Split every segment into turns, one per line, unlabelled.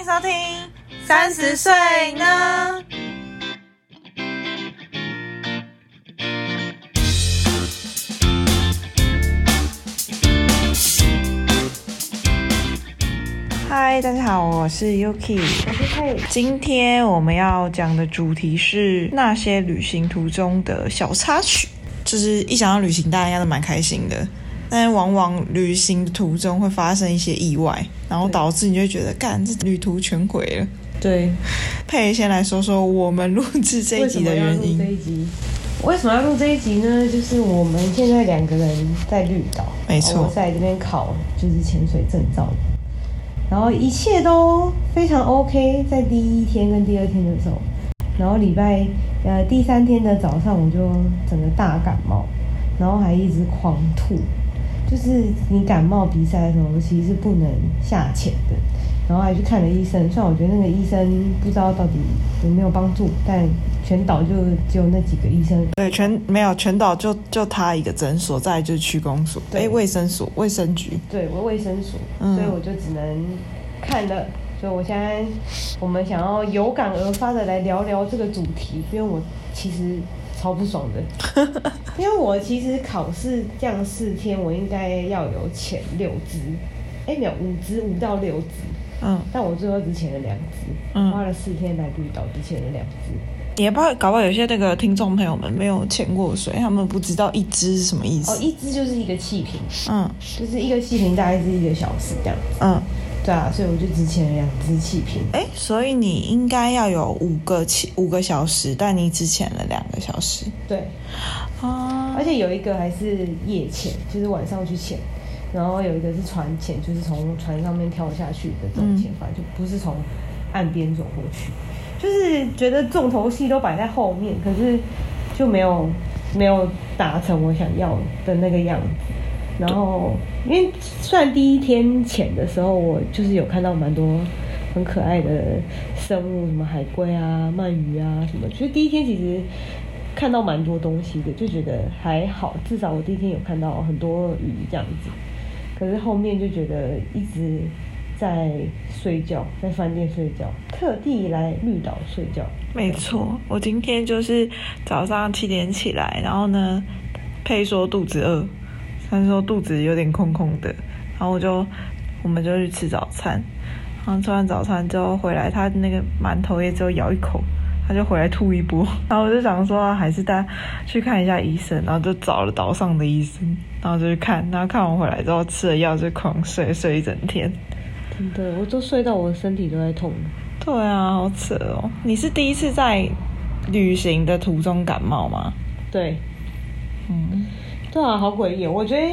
迎收听三十岁呢。嗨，大家好，我是 Yuki，
我是佩。
今天我们要讲的主题是那些旅行途中的小插曲。就是一想到旅行，大家应该都蛮开心的。但是往往旅行途中会发生一些意外，然后导致你就会觉得，干这旅途全毁了。
对，
佩先来说说我们录制这一集的原因。
这一集为什么要录这一集呢？就是我们现在两个人在绿岛，
没错，
我在这边考就是潜水证照。然后一切都非常 OK，在第一天跟第二天的时候，然后礼拜呃第三天的早上我就整个大感冒，然后还一直狂吐，就是你感冒鼻塞的时候其实是不能下潜的，然后还去看了医生，虽然我觉得那个医生不知道到底有没有帮助，但。全岛就只有那几个医生，
对，全没有全岛就就他一个诊所，再就是区公所，对，卫生所、卫生局，
对，我卫生所，嗯，所以我就只能看了。所以我现在我们想要有感而发的来聊聊这个主题，因为我其实超不爽的，因为我其实考试这样四天，我应该要有潜六支，哎，没有五支，五到六支，嗯，但我最后只潜了两支，嗯，花了四天来绿岛只前了两支。
也不知道，搞不好有些那个听众朋友们没有潜过水，他们不知道一支是什么意思。
哦，一支就是一个气瓶，嗯，就是一个气瓶大概是一个小时这样子。嗯，对啊，所以我就只请了两只气瓶。
哎，所以你应该要有五个气五个小时，但你只潜了两个小时。
对，啊，而且有一个还是夜潜，就是晚上去潜，然后有一个是船潜，就是从船上面跳下去的这种潜法，嗯，就不是从岸边走过去。就是觉得重头戏都摆在后面，可是就没有没有达成我想要的那个样子。然后，因为算第一天潜的时候，我就是有看到蛮多很可爱的生物，什么海龟啊、鳗鱼啊什么。所以第一天其实看到蛮多东西的，就觉得还好，至少我第一天有看到很多鱼这样子。可是后面就觉得一直。在睡觉，在饭店睡觉，特地来绿岛睡觉。
没错，我今天就是早上七点起来，然后呢，配说肚子饿，他说肚子有点空空的，然后我就我们就去吃早餐，然后吃完早餐之后回来，他那个馒头也只有咬一口，他就回来吐一波，然后我就想说还是带去看一下医生，然后就找了岛上的医生，然后就去看，然后看完回来之后吃了药就狂睡，睡一整天。
真的，我都睡到我的身体都在痛。
对啊，好扯哦！你是第一次在旅行的途中感冒吗？
对，嗯，对啊，好诡异。我觉得，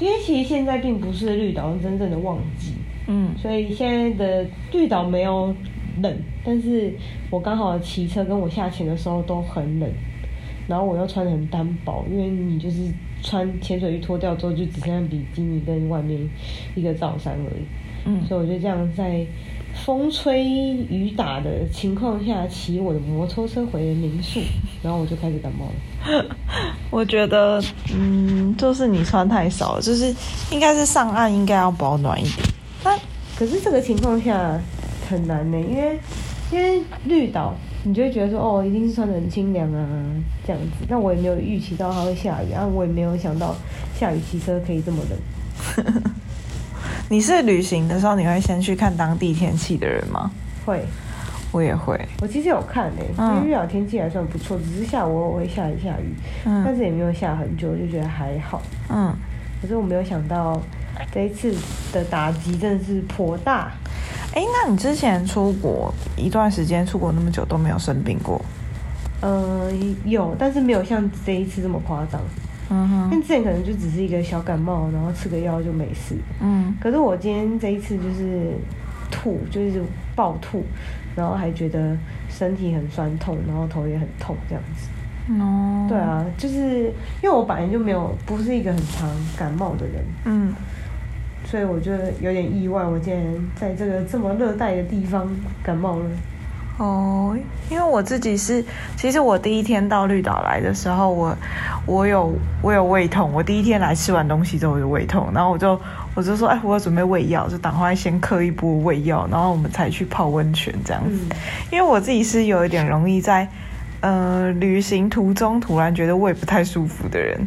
因为其实现在并不是绿岛真正的旺季，嗯，所以现在的绿岛没有冷，但是我刚好骑车跟我下潜的时候都很冷，然后我又穿的很单薄，因为你就是穿潜水衣脱掉之后就只剩下比基尼跟外面一个罩衫而已。嗯，所以我觉得这样在风吹雨打的情况下骑我的摩托车回民宿，然后我就开始感冒了。
我觉得，嗯，就是你穿太少了，就是应该是上岸应该要保暖一点。
但可是这个情况下很难呢，因为因为绿岛，你就会觉得说，哦，一定是穿的很清凉啊，这样子。但我也没有预期到它会下雨，然后我也没有想到下雨骑车可以这么冷。
你是旅行的时候，你会先去看当地天气的人吗？
会，
我也会。
我其实有看诶、欸，嗯、因为绿岛天气还算不错，只是下午我会下一下雨，嗯、但是也没有下很久，就觉得还好。嗯，可是我没有想到这一次的打击真的是颇大。
哎、欸，那你之前出国一段时间，出国那么久都没有生病过？
嗯，有，但是没有像这一次这么夸张。嗯哼，因为之前可能就只是一个小感冒，然后吃个药就没事。嗯，可是我今天这一次就是吐，就是暴吐，然后还觉得身体很酸痛，然后头也很痛这样子。哦，对啊，就是因为我本来就没有不是一个很常感冒的人。嗯，所以我觉得有点意外，我竟然在这个这么热带的地方感冒了。
哦，因为我自己是，其实我第一天到绿岛来的时候，我我有我有胃痛，我第一天来吃完东西之后我就胃痛，然后我就我就说，哎，我要准备胃药，就赶快先嗑一波胃药，然后我们才去泡温泉这样子。嗯、因为我自己是有一点容易在，呃，旅行途中突然觉得胃不太舒服的人。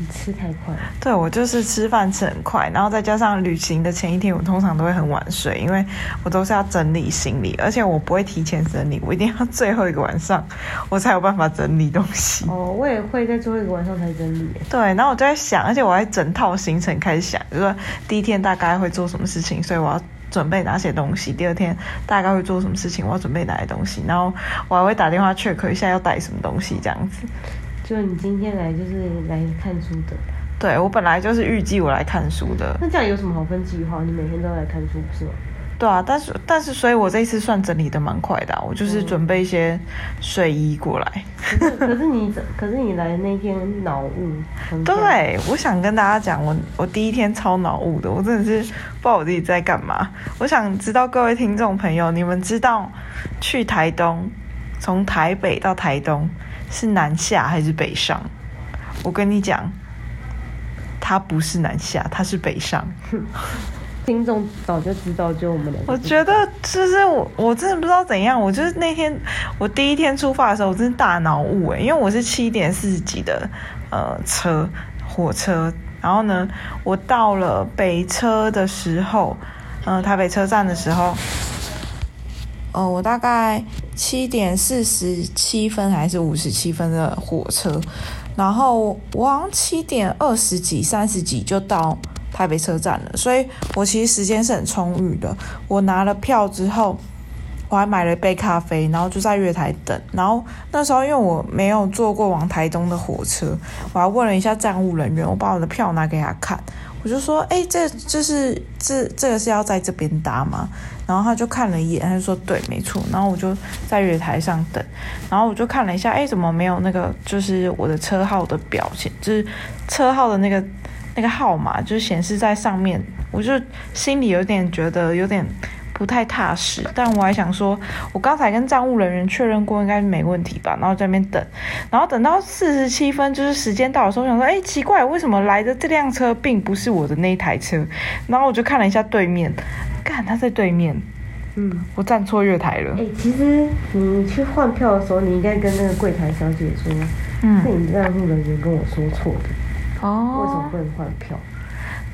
你吃太快。
对，我就是吃饭吃很快，然后再加上旅行的前一天，我通常都会很晚睡，因为我都是要整理行李，而且我不会提前整理，我一定要最后一个晚上我才有办法整理东西。
哦，我也会在最后一个晚上才整理。
对，然后我就在想，而且我还整套行程开始想，就是说第一天大概会做什么事情，所以我要准备哪些东西；第二天大概会做什么事情，我要准备哪些东西，然后我还会打电话 check 一下要带什么东西，这样子。
就你今天来就是来看书的，
对，我本来就是预计我来看书的。
那这样有什么好分计划？你每天都来看书不是吗？
对啊，但是但是，所以我这一次算整理的蛮快的，啊，我就是准备一些睡衣过来。
嗯、可是可是你可是你来的那天脑雾。
对，我想跟大家讲，我我第一天超脑雾的，我真的是不知道我自己在干嘛。我想知道各位听众朋友，你们知道去台东，从台北到台东。是南下还是北上？我跟你讲，他不是南下，他是北上。
听众早就知道，就我们两个。
我觉得就是我，我真的不知道怎样。我就是那天我第一天出发的时候，我真的大脑雾哎，因为我是七点四十几的呃车火车，然后呢，我到了北车的时候，嗯、呃，台北车站的时候。呃，我大概七点四十七分还是五十七分的火车，然后我好像七点二十几、三十几就到台北车站了，所以我其实时间是很充裕的。我拿了票之后，我还买了一杯咖啡，然后就在月台等。然后那时候因为我没有坐过往台东的火车，我还问了一下站务人员，我把我的票拿给他看。我就说，哎、这就是这这个是要在这边搭吗？然后他就看了一眼，他就说，对，没错。然后我就在月台上等，然后我就看了一下，哎、怎么没有那个就是我的车号的表现，就是车号的那个那个号码，就显示在上面。我就心里有点觉得有点。不太踏实，但我还想说，我刚才跟站务人员确认过，应该没问题吧？然后在那边等，然后等到四十七分，就是时间到的时候，我想说，哎、奇怪，为什么来的这辆车并不是我的那一台车？然后我就看了一下对面，干，他在对面，嗯，我站错月台了。
哎、欸，其实你去换票的时候，你应该跟那个柜台小姐说，嗯，是你站务人员跟我说错的，哦，为什么不能换票？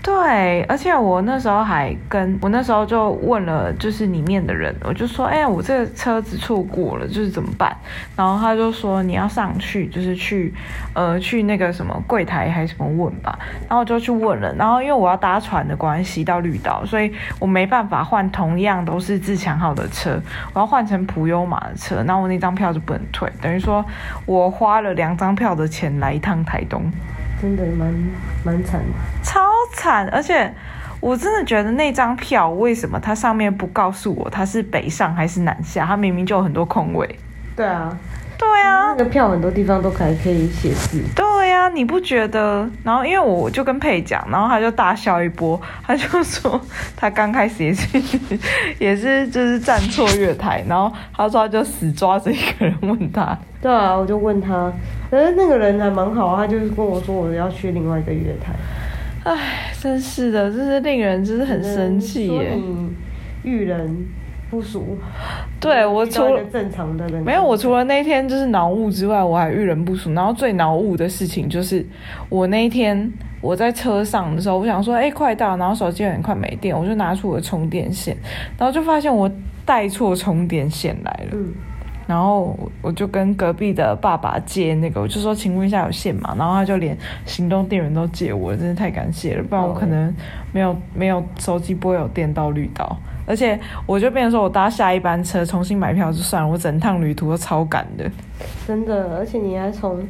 对，而且我那时候还跟我那时候就问了，就是里面的人，我就说，哎，我这个车子错过了，就是怎么办？然后他就说你要上去，就是去，呃，去那个什么柜台还是什么问吧。然后我就去问了，然后因为我要搭船的关系到绿岛，所以我没办法换同样都是自强号的车，我要换成普悠玛的车，然后我那张票就不能退，等于说我花了两张票的钱来一趟台东。
真的蛮蛮惨的，
超惨！而且我真的觉得那张票为什么它上面不告诉我它是北上还是南下？它明明就有很多空位。
对啊，
对啊，
那个票很多地方都还可以写字。
对呀、啊，你不觉得？然后因为我就跟佩讲，然后他就大笑一波，他就说 他刚开始也是也是就是站错月台，然后他说他就死抓着一个人问他。
对啊，我就问他。可是那个人还蛮好，他就是跟我说我要去另外一个月台。
唉，真是的，真是令人真是很生气耶。
你遇人不淑。
对，我除了
正常的人
没有，我除了那天就是脑雾之外，我还遇人不淑。然后最脑雾的事情就是我那一天我在车上的时候，我想说哎、欸、快到，然后手机有点快没电，我就拿出我的充电线，然后就发现我带错充电线来了。嗯然后我就跟隔壁的爸爸借那个，我就说，请问一下有线吗？然后他就连行动电源都借我，真是太感谢了，不然我可能没有没有手机不会有电到绿岛，而且我就变成说我搭下一班车重新买票就算了，我整趟旅途都超赶的，
真的，而且你还从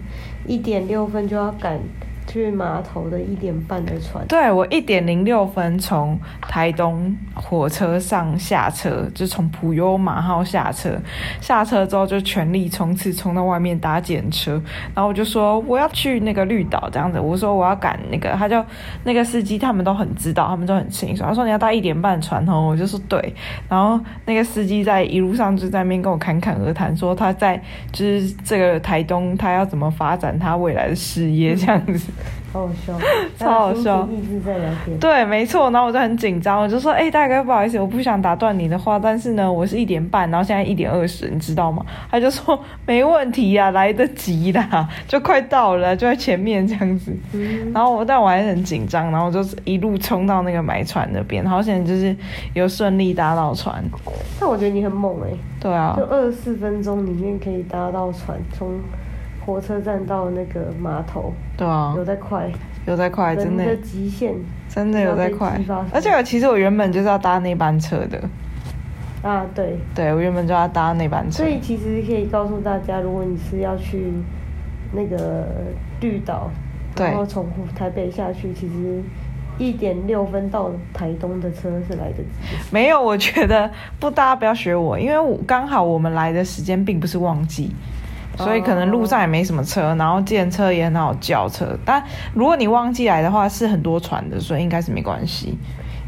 一点六分就要赶。去码头的一点半的船，
对，我一点零六分从台东火车上下车，就从普悠玛号下车，下车之后就全力冲刺，冲到外面搭检车，然后我就说我要去那个绿岛这样子，我说我要赶那个，他就那个司机他们都很知道，他们都很清楚，他说你要搭一点半船哦，我就说对，然后那个司机在一路上就在那边跟我侃侃而谈，说他在就是这个台东他要怎么发展他未来的事业这样子。
好好笑，
超好笑。
一直在聊天。
对，没错。然后我就很紧张，我就说：“哎、欸，大哥，不好意思，我不想打断你的话，但是呢，我是一点半，然后现在一点二十，你知道吗？” 他就说：“没问题呀、啊，来得及啦，就快到了，就在前面这样子。嗯”然后我，但我还是很紧张，然后我就一路冲到那个买船那边，好险就是有顺利搭到船。
但我觉得你很猛哎、欸。
对啊。
就二十四分钟里面可以搭到船，从。火车站到那个码头，
对啊，
有在快，
有在快，真的，
的极限，
真的有在快。而且我其实我原本就是要搭那班车的，
啊，对，
对我原本就要搭那班车。
所以其实可以告诉大家，如果你是要去那个绿岛，然后从台北下去，其实一点六分到台东的车是来得及。
没有，我觉得不，大家不要学我，因为我刚好我们来的时间并不是旺季。所以可能路上也没什么车，然后计程车也很好叫车。但如果你忘记来的话，是很多船的，所以应该是没关系。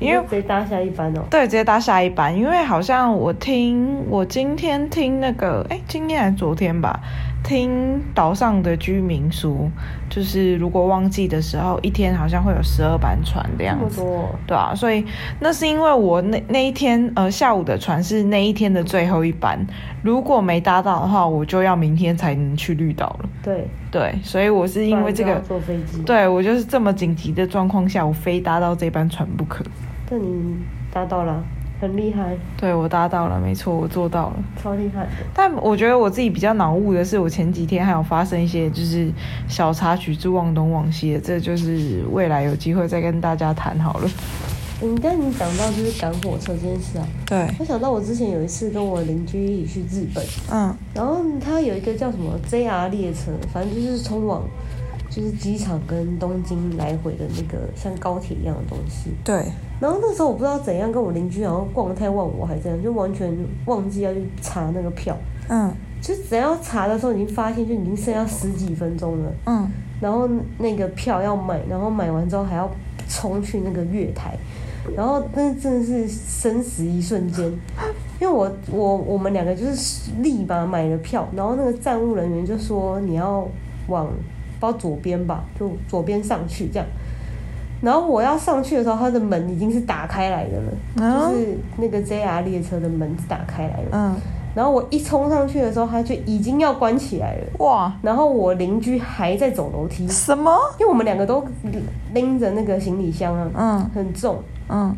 因为
直接搭下一班哦。
对，直接搭下一班。因为好像我听，我今天听那个，哎，今天还是昨天吧，听岛上的居民说，就是如果旺季的时候，一天好像会有十二班船的样子。对啊，所以那是因为我那那一天呃下午的船是那一天的最后一班，如果没搭到的话，我就要明天才能去绿岛了。
对
对，所以我是因为这个
坐飞机。
对，我就是这么紧急的状况下，我非搭到这班船不可。
这你搭到了，很厉害。
对，我搭到了，没错，我做到了，
超厉害。
但我觉得我自己比较恼怒的是，我前几天还有发生一些就是小插曲，就忘东忘西的，这就是未来有机会再跟大家谈好了。
嗯，但你讲到就是赶火车这件事啊，
对，
我想到我之前有一次跟我邻居一起去日本，
嗯，
然后他有一个叫什么 JR 列车，反正就是通往。就是机场跟东京来回的那个像高铁一样的东西。
对。
然后那时候我不知道怎样，跟我邻居然后逛得太忘我，还这样，就完全忘记要去查那个票。
嗯。
就只要查的时候，已经发现就已经剩下十几分钟了。
嗯。
然后那个票要买，然后买完之后还要冲去那个月台，然后那真的是生死一瞬间。因为我我我们两个就是立马买了票，然后那个站务人员就说你要往。包左边吧，就左边上去这样。然后我要上去的时候，它的门已经是打开来的了，嗯、就是那个 JR 列车的门是打开来的。
嗯。
然后我一冲上去的时候，它就已经要关起来了。哇！然后我邻居还在走楼梯。
什么？
因为我们两个都拎着那个行李箱啊，
嗯，
很重，
嗯，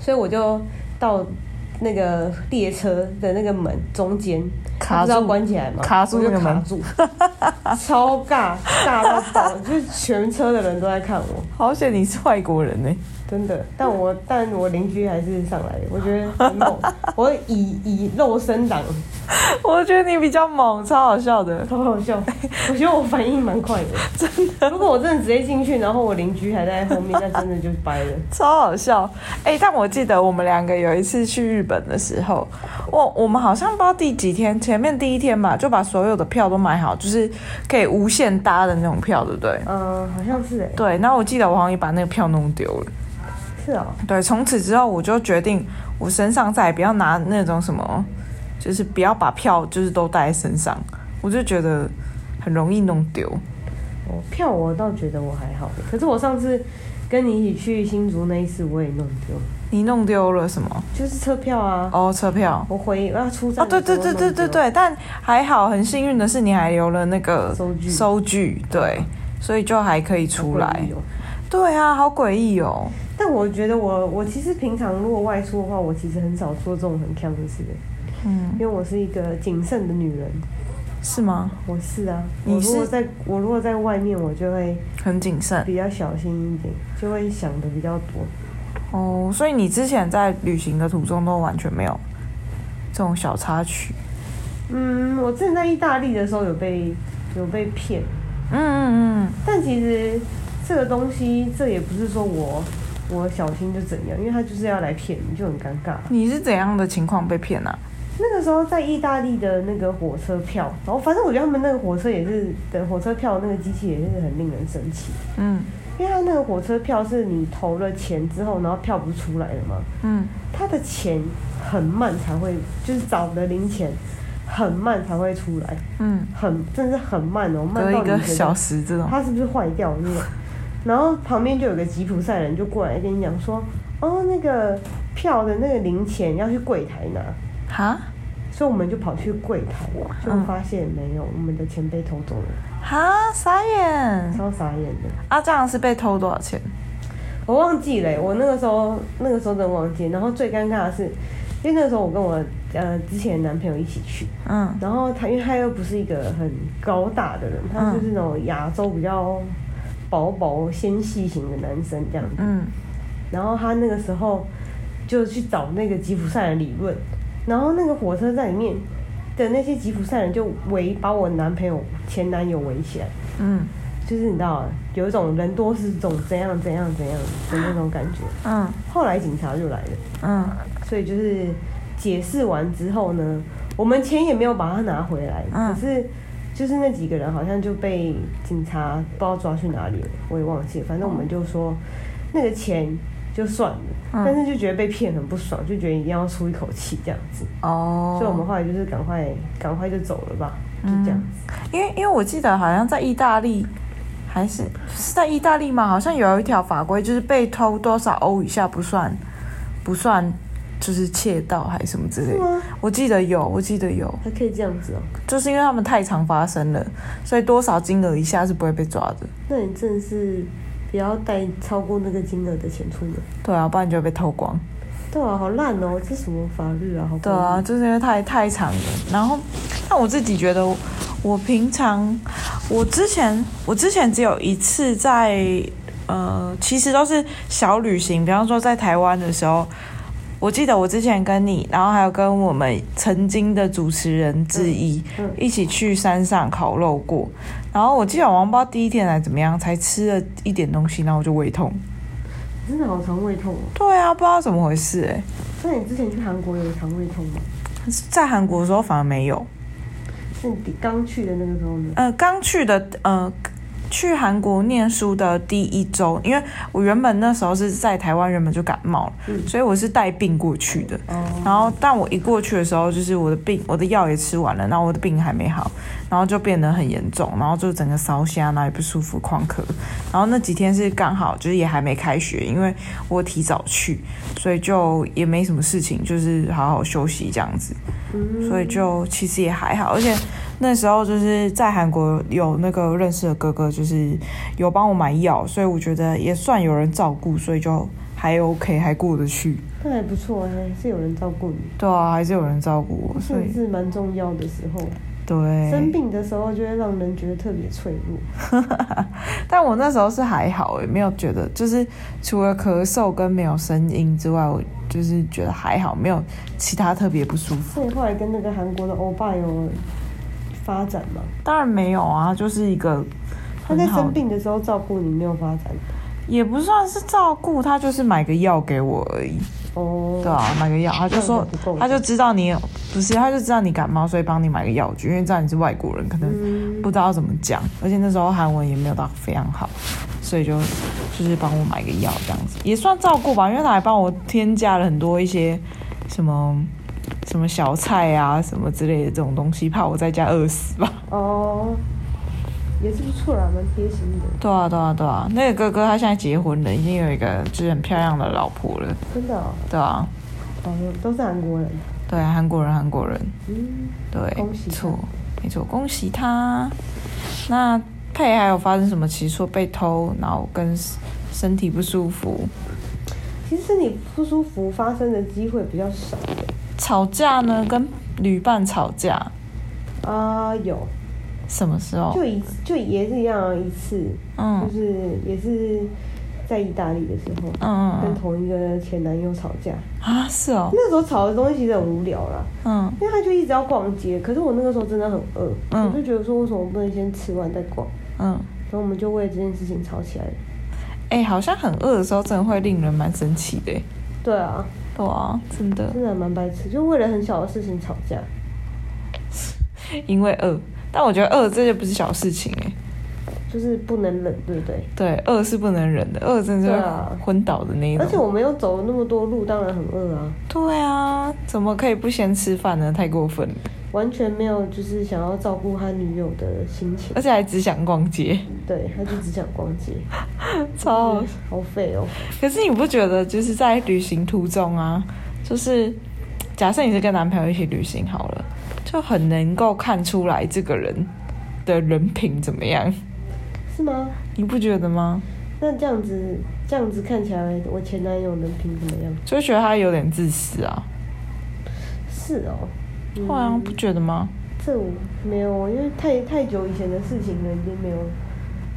所以我就到那个列车的那个门中间。
卡住，
要关起来吗？
卡住就卡住，
超尬，尬到爆，就是全车的人都在看我。
好险你是外国人呢。
真的，但我但我邻居还是上来的，我觉得 很猛。我以以肉身挡，
我觉得你比较猛，超好笑的，
超好笑。我觉得我反应蛮快的，
真的。
如果我真的直接进去，然后我邻居还在后面，那真的就掰了，
超好笑。哎、欸，但我记得我们两个有一次去日本的时候，我我们好像不知道第几天，前面第一天吧，就把所有的票都买好，就是可以无限搭的那种票，对不对？
嗯，好像是哎。
对，然后我记得我好像也把那个票弄丢了。
是哦，
对，从此之后我就决定，我身上再也不要拿那种什么，就是不要把票就是都带在身上，我就觉得很容易弄丢。
哦，票我倒觉得我还好，可是我上次跟你一起去新竹那一次，我也弄丢。
你弄丢了什么？
就是车票啊。
哦，车票。
我回我要出站。
哦，对对对对对对，但还好，很幸运的是你还留了那个
收据，
收据，对，所以就还可以出来。对啊，好诡异哦。
但我觉得我我其实平常如果外出的话，我其实很少做这种很锵的事的。
嗯，
因为我是一个谨慎的女人。
是吗？
我是啊。
你是？
我如果在我如果在外面，我就会
很谨慎，
比较小心一点，就会想的比较多。
哦，所以你之前在旅行的途中都完全没有这种小插曲？
嗯，我之前在意大利的时候有被有被骗。
嗯嗯嗯。但
其实这个东西，这也不是说我。我小心就怎样，因为他就是要来骗你，就很尴尬。
你是怎样的情况被骗啊？
那个时候在意大利的那个火车票，然后反正我觉得他们那个火车也是的火车票那个机器也是很令人生气。
嗯，
因为他那个火车票是你投了钱之后，然后票不是出来了吗？
嗯，
他的钱很慢才会，就是找的零钱很慢才会出来，
嗯，
很真的是很慢哦，慢到
一个小时这种。
它是不是坏掉那种？然后旁边就有个吉普赛人就过来跟你讲说，哦，那个票的那个零钱要去柜台拿。
哈？
所以我们就跑去柜台，就发现没有，嗯、我们的钱被偷走了。
哈，傻眼，
超傻眼的。
啊，这样是被偷多少钱？
我忘记了，我那个时候那个时候真的忘记。然后最尴尬的是，因为那个时候我跟我呃之前的男朋友一起去，嗯，然后他因为他又不是一个很高大的人，他就是那种亚洲比较薄薄纤细型的男生这样子，嗯，然后他那个时候就去找那个吉普赛人理论。然后那个火车站里面的那些吉普赛人就围把我男朋友前男友围起来，嗯，就是你知道，有一种人多势众怎样怎样怎样的那种感觉，嗯。后来警察就来了，嗯，所以就是解释完之后呢，我们钱也没有把它拿回来，嗯，可是就是那几个人好像就被警察不知道抓去哪里了，我也忘记了，反正我们就说那个钱。就算了，嗯、但是就觉得被骗很不爽，就觉得一定要出一口气这样子。哦，所以我们后来就是赶快赶快就走了吧，就这样子。
嗯、因为因为我记得好像在意大利，还是是在意大利吗？好像有一条法规，就是被偷多少欧以下不算不算，就是窃盗还是什么之类的。我记得有，我记得有，
还可以这样子哦。
就是因为他们太常发生了，所以多少金额以下是不会被抓的。
那你真的是。不要带超过那个金额的钱出门。
对啊，不然就会被偷光。
对啊，好烂哦！这什么法律啊？好。
对啊，就是因为太太长了。然后，那我自己觉得，我平常，我之前，我之前只有一次在，呃，其实都是小旅行。比方说在台湾的时候，我记得我之前跟你，然后还有跟我们曾经的主持人之一，嗯嗯、一起去山上烤肉过。然后我记得我不知道第一天来怎么样，才吃了一点东西，然后我就胃痛。
真的好肠胃痛哦。
对啊，不知道怎么回事哎。
那你之前去韩国有肠胃痛吗？
在韩国的时候反而没有。
那你刚去的那个时候呢？
呃，刚去的呃。去韩国念书的第一周，因为我原本那时候是在台湾，原本就感冒了，嗯、所以我是带病过去的。哦、然后，但我一过去的时候，就是我的病，我的药也吃完了，然后我的病还没好，然后就变得很严重，然后就整个烧瞎，哪里不舒服，狂咳。然后那几天是刚好，就是也还没开学，因为我提早去，所以就也没什么事情，就是好好休息这样子。嗯、所以就其实也还好，而且。那时候就是在韩国有那个认识的哥哥，就是有帮我买药，所以我觉得也算有人照顾，所以就还 OK，还过得去。
那还不错哎，是有人照顾你。
对啊，还是有人照顾我，所以
是蛮重要的时候。
对。
生病的时候就会让人觉得特别脆弱。
但我那时候是还好，也没有觉得，就是除了咳嗽跟没有声音之外，我就是觉得还好，没有其他特别不舒服。
所以后来跟那个韩国的欧巴有。发展吗？
当然没有啊，就是一个
他在生病的时候照顾你，没有发展，
也不算是照顾，他就是买个药给我而已。哦，对啊，买个药，他就说，他就知道你不是，他就知道你感冒，所以帮你买个药具，因为知道你是外国人，可能不知道怎么讲，嗯、而且那时候韩文也没有到非常好，所以就就是帮我买个药这样子，也算照顾吧，因为他还帮我添加了很多一些什么。什么小菜啊，什么之类的这种东西，怕我在家饿死吧。
哦，也是不错啦，蛮贴心的。
对啊，对啊，对啊。那个哥哥他现在结婚了，已经有一个就是很漂亮的老婆了。
真的哦？
对啊。
哦，都是韩国人。
对，韩国人，韩国人。
嗯。
对，
恭喜。
错，没错，恭喜他。那佩还有发生什么？其实说被偷，然后跟身体不舒服。
其实身体不舒服发生的机会比较少。
吵架呢？跟旅伴吵架
啊、呃？有，
什么时候？
就一就也是一样一次，嗯，就是也是在意大利的时候，嗯嗯，跟同一个前男友吵架
啊？是哦，
那时候吵的东西其实很无聊啦，嗯，因为他就一直要逛街，可是我那个时候真的很饿，嗯，我就觉得说为什么不能先吃完再逛，嗯，所以我们就为这件事情吵起来了。
哎、欸，好像很饿的时候真的会令人蛮生气的。
对啊。
哇，真的，
真的蛮白痴，就为了很小的事情吵架，
因为饿。但我觉得饿这就不是小事情哎，
就是不能忍，对不对？
对，饿是不能忍的，饿真的是昏倒的那一种。
而且我们又走了那么多路，当然很饿啊。
对啊，怎么可以不先吃饭呢？太过分了。
完全没有，就是想要照顾他女友的心情，
而且还只想逛街。
对，他就只想逛街，
超好，
好废哦。
可是你不觉得，就是在旅行途中啊，就是假设你是跟男朋友一起旅行好了，就很能够看出来这个人的人品怎么样？
是吗？
你不觉得吗？
那这样子，这样子看起来，我前男友人品怎么样？
就觉得他有点自私啊。
是哦。
好像、嗯、不觉得吗？
这我没有，因为太太久以前的事情了，已经没有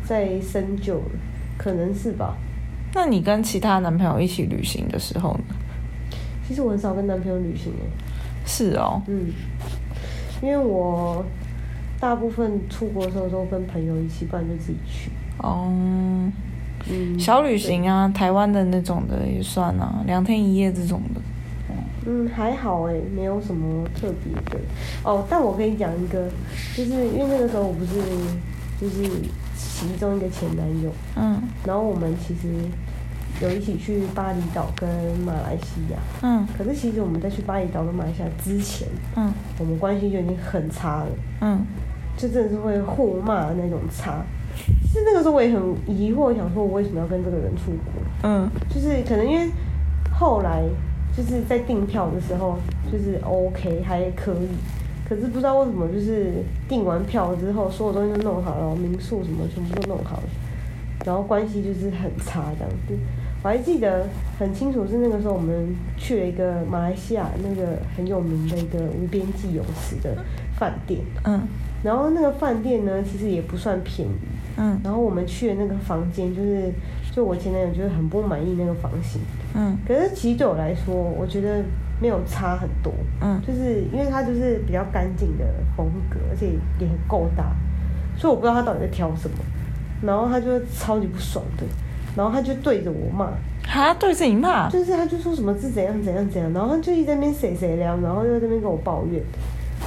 再深究了，可能是吧。
那你跟其他男朋友一起旅行的时候呢？
其实我很少跟男朋友旅行诶。
是哦。
嗯。因为我大部分出国的时候都跟朋友一起，不然就自己去。
哦。嗯。小旅行啊，台湾的那种的也算啊，两天一夜这种的。
嗯，还好哎，没有什么特别的哦。但我跟你讲一个，就是因为那个时候我不是就是其中一个前男友，
嗯，
然后我们其实有一起去巴厘岛跟马来西亚，
嗯，
可是其实我们在去巴厘岛跟马来西亚之前，
嗯，
我们关系就已经很差了，
嗯，
就真的是会互骂的那种差。其实那个时候我也很疑惑，想说我为什么要跟这个人出国？
嗯，
就是可能因为后来。就是在订票的时候，就是 OK 还可以，可是不知道为什么，就是订完票之后，所有东西都弄好了，民宿什么全部都弄好了，然后关系就是很差这样子。我还记得很清楚，是那个时候我们去了一个马来西亚那个很有名的一个无边际泳池的饭店，
嗯，
然后那个饭店呢，其实也不算便宜，
嗯，
然后我们去的那个房间就是。就我前男友就是很不满意那个房型，
嗯，
可是其实对我来说，我觉得没有差很多，
嗯，
就是因为他就是比较干净的风格，而且也很够大，所以我不知道他到底在挑什么，然后他就超级不爽的，然后他就对着我骂，
他，对着你骂，
就是他就说什么是怎样怎样怎样，然后他就一直在那边谁谁聊，然后又在那边跟我抱怨，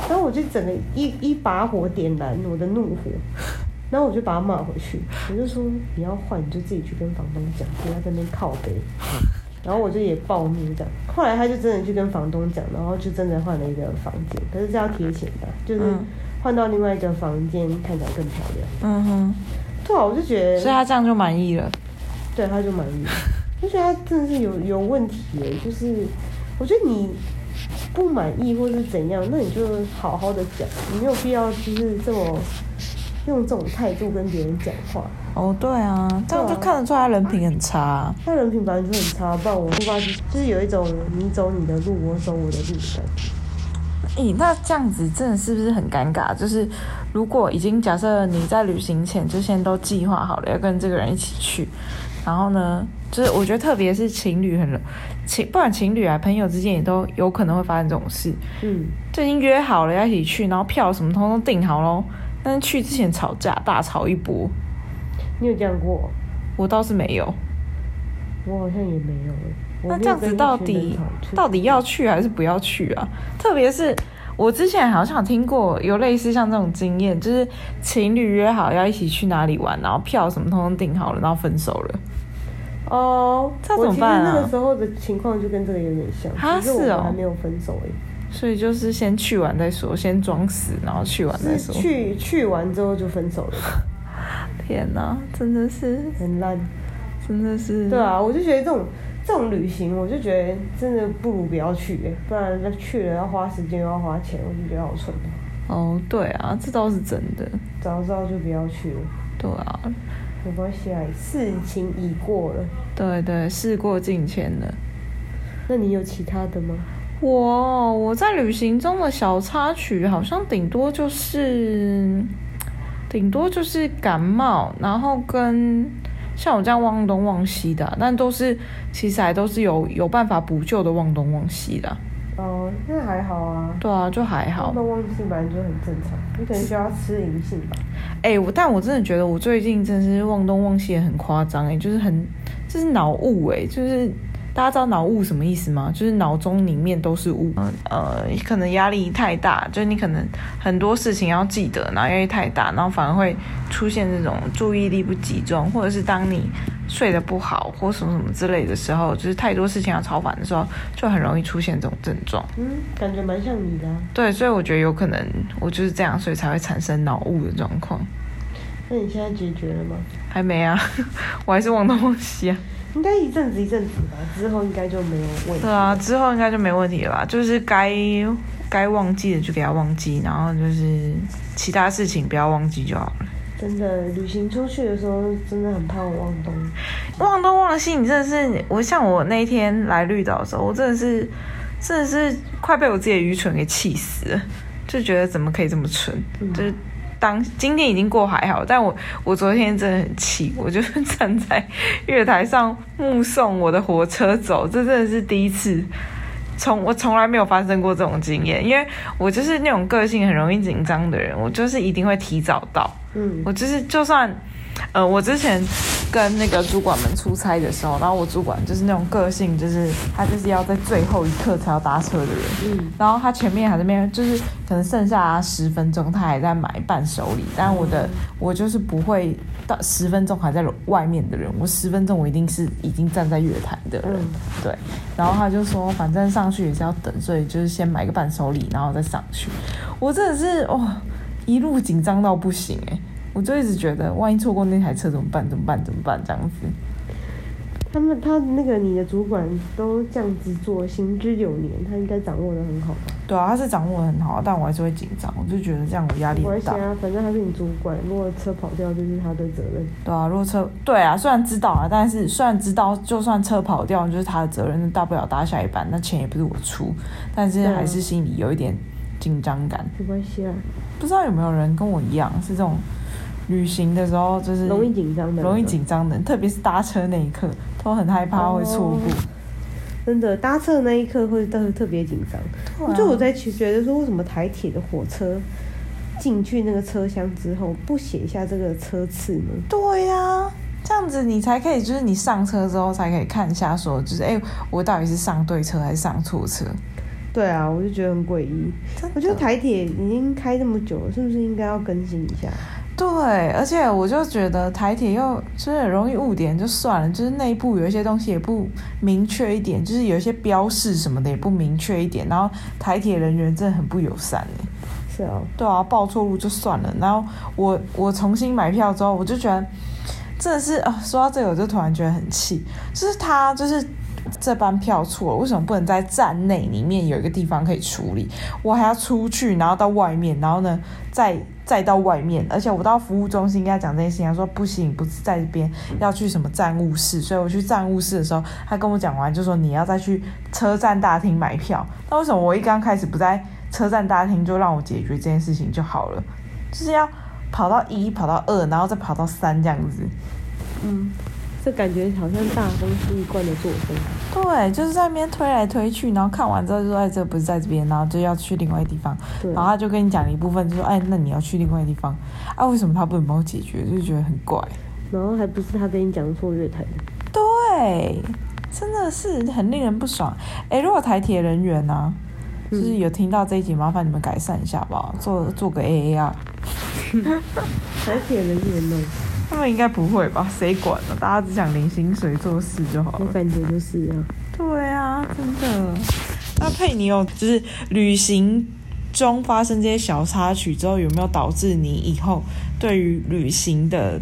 然后我就整个一一把火点燃我的怒火。然后我就把他骂回去，我就说你要换你就自己去跟房东讲，不要在那边靠背。然后我就也暴怒这样，后来他就真的去跟房东讲，然后就真的换了一个房间，可是是要贴钱的，就是换到另外一个房间看起来更漂亮。
嗯哼，
对啊，我就觉得，
所以他这样就满意了。
对，他就满意了。就觉得他真的是有有问题耶，就是我觉得你不满意或是怎样，那你就好好的讲，你没有必要就是这么。用这种态度跟别人讲话
哦，对啊，这样就看得出来他人品很差啊。
他人品本来就很差，不然我出发就是有一种你走你的路，我走我的路的感觉。
诶，那这样子真的是不是很尴尬？就是如果已经假设你在旅行前就先都计划好了要跟这个人一起去，然后呢，就是我觉得特别是情侣很情，不管情侣啊朋友之间也都有可能会发生这种事。
嗯，
就已经约好了要一起去，然后票什么通通订好喽。但是去之前吵架，大吵一波。
你有这样过？
我倒是没有。
我好像也没有。
那这样子到底到底要去还是不要去啊？特别是我之前好像有听过有类似像这种经验，就是情侣约好要一起去哪里玩，然后票什么通通订好了，然后分手了。
哦，
这怎么办啊？
那个时候的情况就跟这个有点像，
他是哦，
还没有分手哎。
所以就是先去完再说，先装死，然后去完再说。
去去完之后就分手了。
天哪，真的是
很烂，
真的是。
对啊，我就觉得这种这种旅行，我就觉得真的不如不要去，不然那去了要花时间又要花钱，我就觉得好蠢。
哦，对啊，这倒是真的。
早知道就不要去了。
对啊，
没关系啊，事情已过了。
对对，事过境迁了。
那你有其他的吗？
我我在旅行中的小插曲，好像顶多就是，顶多就是感冒，然后跟像我这样忘东忘西的，但都是其实还都是有有办法补救的忘东忘西的。
哦，那还好啊。
对啊，就还好。
忘东忘记本来就很正常，你可能需要吃银杏吧。
哎、欸，我但我真的觉得我最近真是忘东忘西也很夸张哎，就是很就是脑雾哎，就是大家知道脑雾什么意思吗？就是脑中里面都是雾。呃，可能压力太大，就是你可能很多事情要记得，然后压力太大，然后反而会出现这种注意力不集中，或者是当你睡得不好或什么什么之类的时候，就是太多事情要超烦的时候，就很容易出现这种症状。
嗯，感觉蛮像你的啊。
对，所以我觉得有可能我就是这样，所以才会产生脑雾的状况。
那你现在解决了吗？
还没啊，我还是忘东忘西啊。
应该一阵子一阵子吧，之后应该就没有问题。
对啊，之后应该就没问题了吧？就是该该忘记的就给他忘记，然后就是其他事情不要忘记就好了。
真的，旅行出去的时候真的很怕我忘东
忘东忘西。你真的是我，像我那一天来绿岛的时候，我真的是真的是快被我自己的愚蠢给气死了，就觉得怎么可以这么蠢，嗯、就是。当今天已经过还好，但我我昨天真的很气，我就是站在月台上目送我的火车走，这真的是第一次，从我从来没有发生过这种经验，因为我就是那种个性很容易紧张的人，我就是一定会提早到，嗯，我就是就算。呃，我之前跟那个主管们出差的时候，然后我主管就是那种个性，就是他就是要在最后一刻才要搭车的人。嗯。然后他前面还在那边，就是可能剩下十分钟，他还在买伴手礼。但我的、嗯、我就是不会到十分钟还在外面的人，我十分钟我一定是已经站在月台的人。嗯。对。然后他就说，反正上去也是要等，所以就是先买个伴手礼，然后再上去。我真的是哇、哦，一路紧张到不行哎。我就一直觉得，万一错过那台车怎么办？怎么办？怎么办？这样子。
他们他那个你的主管都这样子做，行之有年，他应该掌握的很好吧？
对啊，他是掌握的很好，但我还是会紧张。我就觉得这样我压力很大。
啊，反正他是你主管，如果车跑掉就是他的责任。
对啊，如果车对啊，虽然知道啊，但是虽然知道，就算车跑掉就是他的责任，大不了搭下一班，那钱也不是我出，但是还是心里有一点紧张感。
没关系啊，
不知道有没有人跟我一样是这种。旅行的时候就是
容易紧张的，
容易紧张的，特别是搭车那一刻，都很害怕会错过。哦。
真的，搭车那一刻会特特别紧张。啊、就我在觉得说，为什么台铁的火车进去那个车厢之后，不写一下这个车次呢？
对呀、啊，这样子你才可以，就是你上车之后才可以看一下，说就是哎、欸，我到底是上对车还是上错车？
对啊，我就觉得很诡异。我觉得台铁已经开这么久了，是不是应该要更新一下？
对，而且我就觉得台铁又就是很容易误点，就算了，就是内部有一些东西也不明确一点，就是有一些标示什么的也不明确一点，然后台铁人员真的很不友善。
是啊，
对啊，报错路就算了，然后我我重新买票之后，我就觉得真的是啊，说到这个我就突然觉得很气，就是他就是。这班票错了，为什么不能在站内里面。有一个地方可以处理？我还要出去，然后到外面，然后呢，再再到外面，而且我到服务中心跟他讲这件事情，他说不行，不是在这边，要去什么站务室。所以我去站务室的时候，他跟我讲完就说你要再去车站大厅买票。那为什么我一刚开始不在车站大厅就让我解决这件事情就好了？就是要跑到一，跑到二，然后再跑到三这样子。
嗯。这感觉好像大公司一贯的作风。
对，就是在那边推来推去，然后看完之后就说：“哎，这不是在这边，然后就要去另外一地方。”然后他就跟你讲一部分，就说：“哎，那你要去另外一地方，啊，为什么他不能帮我解决？”就觉得很怪。
然后还不是他跟你讲错月台的。
对，真的是很令人不爽。哎，如果台铁人员呢、啊，就是有听到这一集，麻烦你们改善一下吧，做做个 A A R。
台铁人员呢？
他们应该不会吧？谁管呢？大家只想领薪水做事就好了。
我感觉就是啊。
对啊，真的。那佩妮有就是旅行中发生这些小插曲之后，有没有导致你以后对于旅行的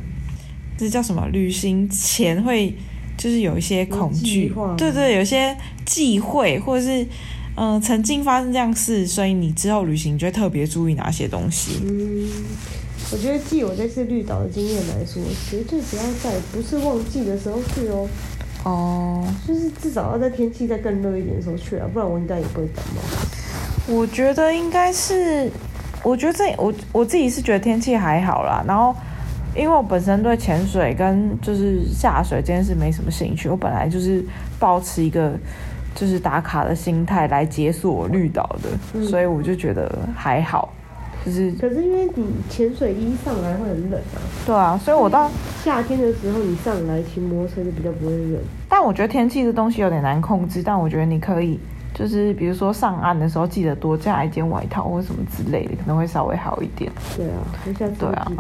这叫什么？旅行前会就是有一些恐惧？对对，有些忌讳，或者是嗯、呃，曾经发生这样事，所以你之后旅行就会特别注意哪些东西？
嗯。我觉得，据我这次绿岛的经验来说，绝对不要在不是旺季的时候去哦。
哦。
Oh. 就是至少要在天气再更热一点的时候去啊，不然我应该也不会感冒。
我觉得应该是，我觉得这我我自己是觉得天气还好啦。然后，因为我本身对潜水跟就是下水这件事没什么兴趣，我本来就是保持一个就是打卡的心态来解锁绿岛的，嗯、所以我就觉得还好。就是。
可是因为你潜水衣上来会很冷啊。
对啊，所以我到
夏天的时候你上来骑摩托车就比较不会冷。
但我觉得天气这东西有点难控制，但我觉得你可以。就是比如说上岸的时候，记得多加一件外套或什么之类的，可能会稍微好一点。
对啊，对啊。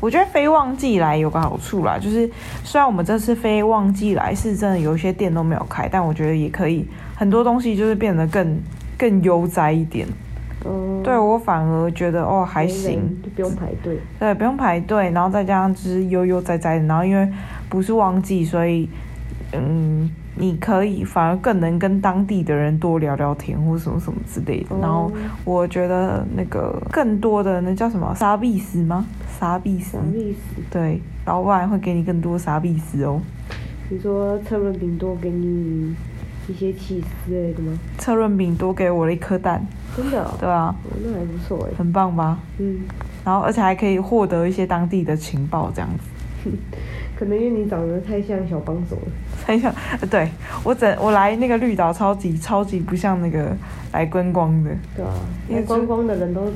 我觉得非旺季来有个好处啦，就是虽然我们这次非旺季来是真的有一些店都没有开，但我觉得也可以很多东西就是变得更更悠哉一点。嗯。对，我反而觉得哦还行，
就不用排队。
对，不用排队，然后再加上就是悠悠哉哉的，然后因为不是旺季，所以嗯。你可以反而更能跟当地的人多聊聊天，或什么什么之类的。然后我觉得那个更多的那叫什么沙币斯吗？沙币斯。对，老板会给你更多沙币斯哦。
你说车轮饼多给你一些起司之类的吗？
车润饼多给我了一颗蛋。
真的、哦？
对啊。
哦、那还不错哎。
很棒吧？
嗯。
然后而且还可以获得一些当地的情报，这样子。
可能因为你长得太像小帮手了，
太像，对，我整我来那个绿岛超级超级不像那个来观光的，
对啊，因为观光的人都很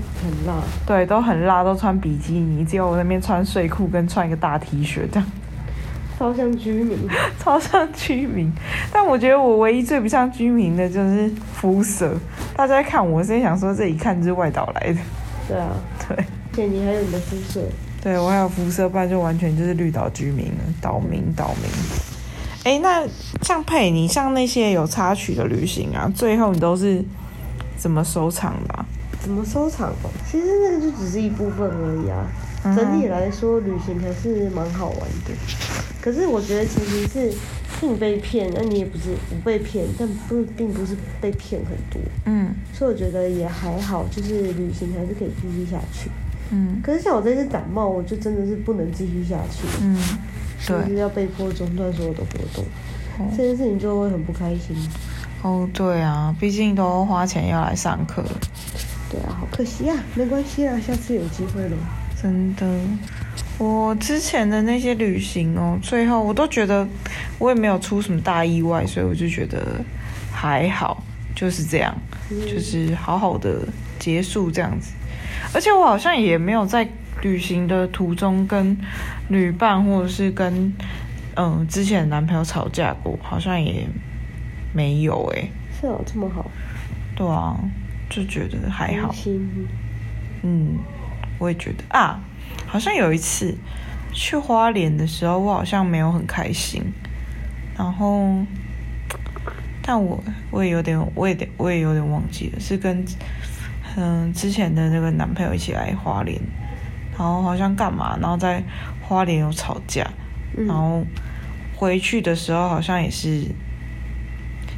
辣，
对，都很辣，都穿比基尼，只有我那边穿睡裤跟穿一个大 T 恤这样，
超像居民，
超像居民，但我觉得我唯一最不像居民的就是肤色，大家看我，是想说这一看就是外岛来的，
对啊，
对，
而且你还有你的肤色。
对，我还有肤色，不然就完全就是绿岛居民了，岛民岛民。哎，那像佩，你像那些有插曲的旅行啊，最后你都是怎么收场的啊？
怎么收场？其实那个就只是一部分而已啊。嗯、整体来说，旅行还是蛮好玩的。可是我觉得前提是并被骗，那你也不是不被骗，但不并不是被骗很多。
嗯。
所以我觉得也还好，就是旅行还是可以继续下去。
嗯，
可是像我这次感冒，我就真的是不能继续下去。
嗯，
对，就是要被迫中断所有的活动，哦，这件事情就会很不开心。
哦，对啊，毕竟都花钱要来上课。
对啊，好可惜啊，没关系啊，下次有机会了。
真的，我之前的那些旅行哦，最后我都觉得我也没有出什么大意外，所以我就觉得还好，就是这样，嗯，就是好好的结束这样子。而且我好像也没有在旅行的途中跟旅伴或者是跟嗯之前的男朋友吵架过，好像也没有哎、欸。
是哦，这么好。
对啊，就觉得还好。嗯，我也觉得啊，好像有一次去花莲的时候，我好像没有很开心。然后，但我我也有点，我也点，我也有点忘记了，是跟。嗯，之前的那个男朋友一起来花莲，然后好像干嘛，然后在花莲有吵架，然后回去的时候好像也是，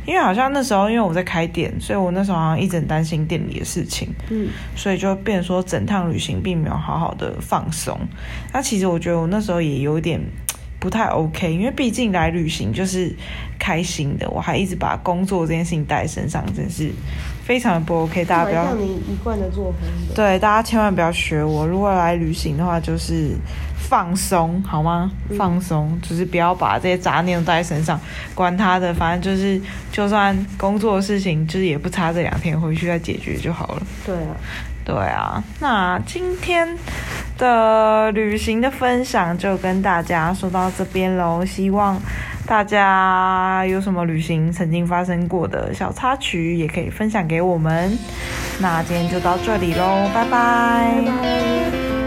因为好像那时候因为我在开店，所以我那时候好像一直很担心店里的事情，
嗯，
所以就变成说整趟旅行并没有好好的放松。那其实我觉得我那时候也有点不太 OK，因为毕竟来旅行就是开心的，我还一直把工作这件事情带在身上，真是。非常的不 OK，大家不要
像你一贯的作风。
对，大家千万不要学我。如果来旅行的话，就是放松，好吗？嗯、放松，就是不要把这些杂念都带在身上，管他的，反正就是，就算工作的事情，就是也不差这两天回去再解决就好了。
对啊，
对啊。那今天的旅行的分享就跟大家说到这边喽，希望。大家有什么旅行曾经发生过的小插曲，也可以分享给我们。那今天就到这里喽，拜拜。拜拜。